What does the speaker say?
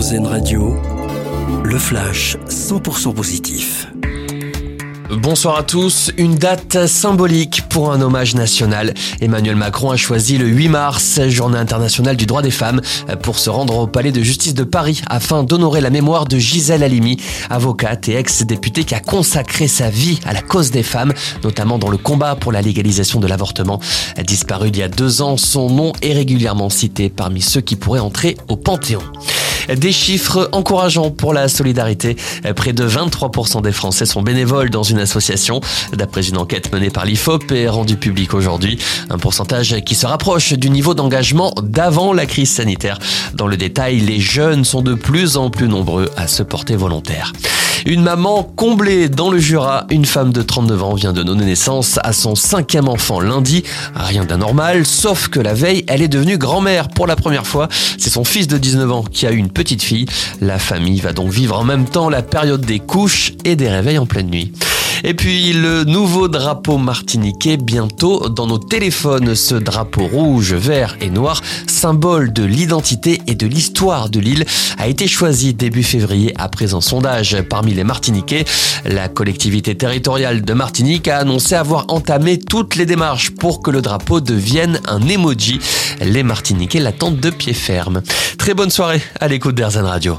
Radio, le flash 100% positif. Bonsoir à tous. Une date symbolique pour un hommage national. Emmanuel Macron a choisi le 8 mars, journée internationale du droit des femmes, pour se rendre au palais de justice de Paris afin d'honorer la mémoire de Gisèle Halimi, avocate et ex-députée qui a consacré sa vie à la cause des femmes, notamment dans le combat pour la légalisation de l'avortement. Disparu il y a deux ans, son nom est régulièrement cité parmi ceux qui pourraient entrer au Panthéon. Des chiffres encourageants pour la solidarité. Près de 23% des Français sont bénévoles dans une association, d'après une enquête menée par l'IFOP et rendue publique aujourd'hui. Un pourcentage qui se rapproche du niveau d'engagement d'avant la crise sanitaire. Dans le détail, les jeunes sont de plus en plus nombreux à se porter volontaires. Une maman comblée dans le Jura, une femme de 39 ans vient de donner naissance à son cinquième enfant lundi. Rien d'anormal, sauf que la veille, elle est devenue grand-mère pour la première fois. C'est son fils de 19 ans qui a eu une petite fille. La famille va donc vivre en même temps la période des couches et des réveils en pleine nuit. Et puis le nouveau drapeau martiniquais bientôt dans nos téléphones. Ce drapeau rouge, vert et noir, symbole de l'identité et de l'histoire de l'île, a été choisi début février après un sondage parmi les Martiniquais. La collectivité territoriale de Martinique a annoncé avoir entamé toutes les démarches pour que le drapeau devienne un emoji. Les Martiniquais l'attendent de pied ferme. Très bonne soirée à l'écoute d'Airzen Radio